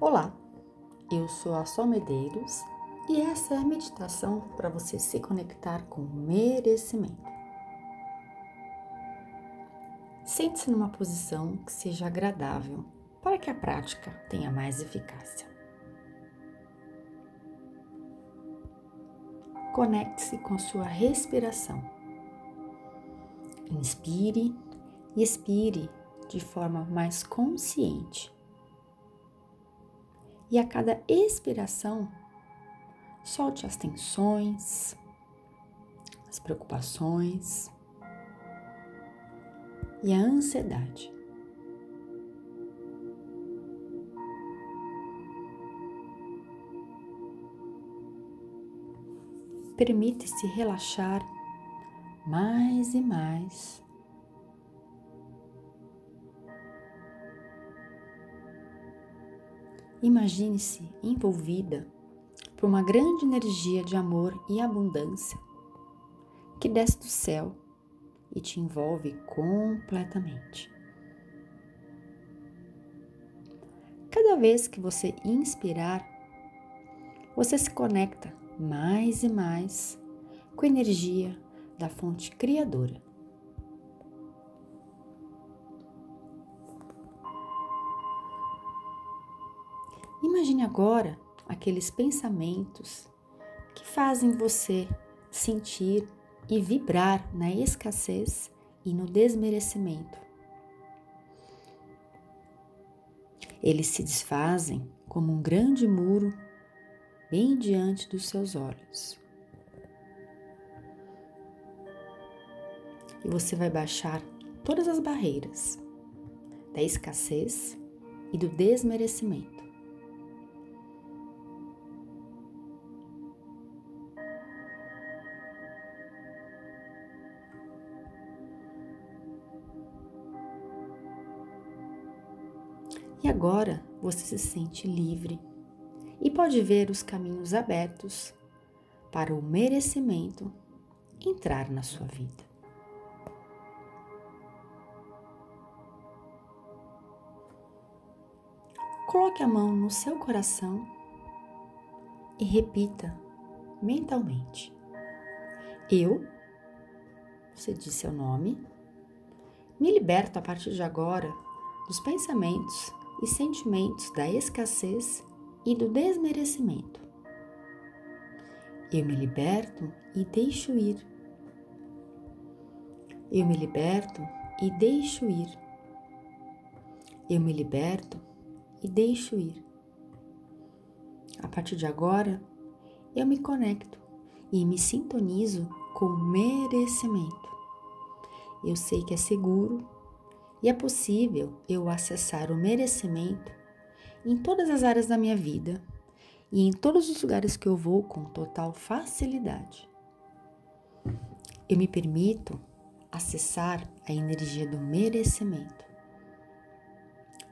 Olá, eu sou a Sol Medeiros e essa é a meditação para você se conectar com merecimento. Sente-se numa posição que seja agradável para que a prática tenha mais eficácia. Conecte-se com sua respiração. Inspire e expire de forma mais consciente e a cada expiração, solte as tensões, as preocupações e a ansiedade. Permite-se relaxar mais e mais Imagine-se envolvida por uma grande energia de amor e abundância que desce do céu e te envolve completamente. Cada vez que você inspirar, você se conecta mais e mais com a energia da fonte criadora. Imagine agora aqueles pensamentos que fazem você sentir e vibrar na escassez e no desmerecimento. Eles se desfazem como um grande muro bem diante dos seus olhos. E você vai baixar todas as barreiras da escassez e do desmerecimento. Agora você se sente livre e pode ver os caminhos abertos para o merecimento entrar na sua vida. Coloque a mão no seu coração e repita mentalmente: Eu, você diz seu nome, me liberto a partir de agora dos pensamentos e sentimentos da escassez e do desmerecimento. Eu me liberto e deixo ir. Eu me liberto e deixo ir. Eu me liberto e deixo ir. A partir de agora, eu me conecto e me sintonizo com merecimento. Eu sei que é seguro e é possível eu acessar o merecimento em todas as áreas da minha vida e em todos os lugares que eu vou com total facilidade. Eu me permito acessar a energia do merecimento.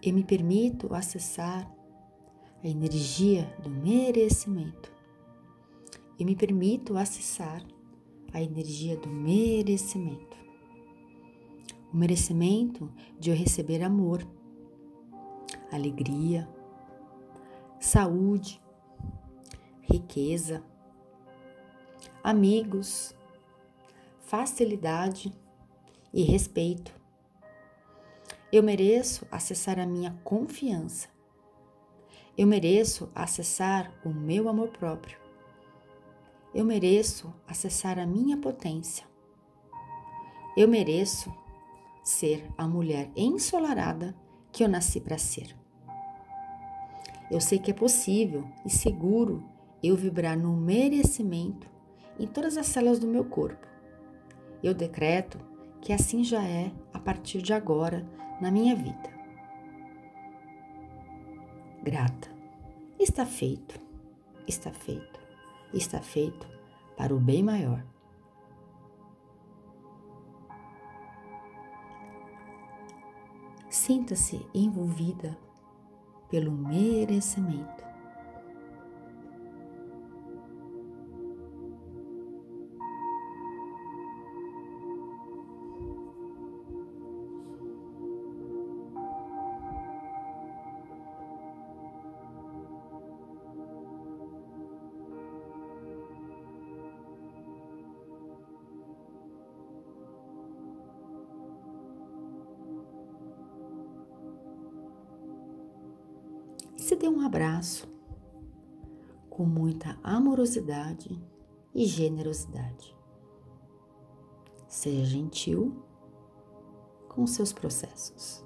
Eu me permito acessar a energia do merecimento. Eu me permito acessar a energia do merecimento o merecimento de eu receber amor, alegria, saúde, riqueza, amigos, facilidade e respeito. Eu mereço acessar a minha confiança. Eu mereço acessar o meu amor próprio. Eu mereço acessar a minha potência. Eu mereço ser a mulher ensolarada que eu nasci para ser. Eu sei que é possível e seguro eu vibrar no merecimento em todas as células do meu corpo. Eu decreto que assim já é a partir de agora na minha vida. Grata. Está feito. Está feito. Está feito para o bem maior. Sinta-se envolvida pelo merecimento. Dê um abraço com muita amorosidade e generosidade. Seja gentil com seus processos.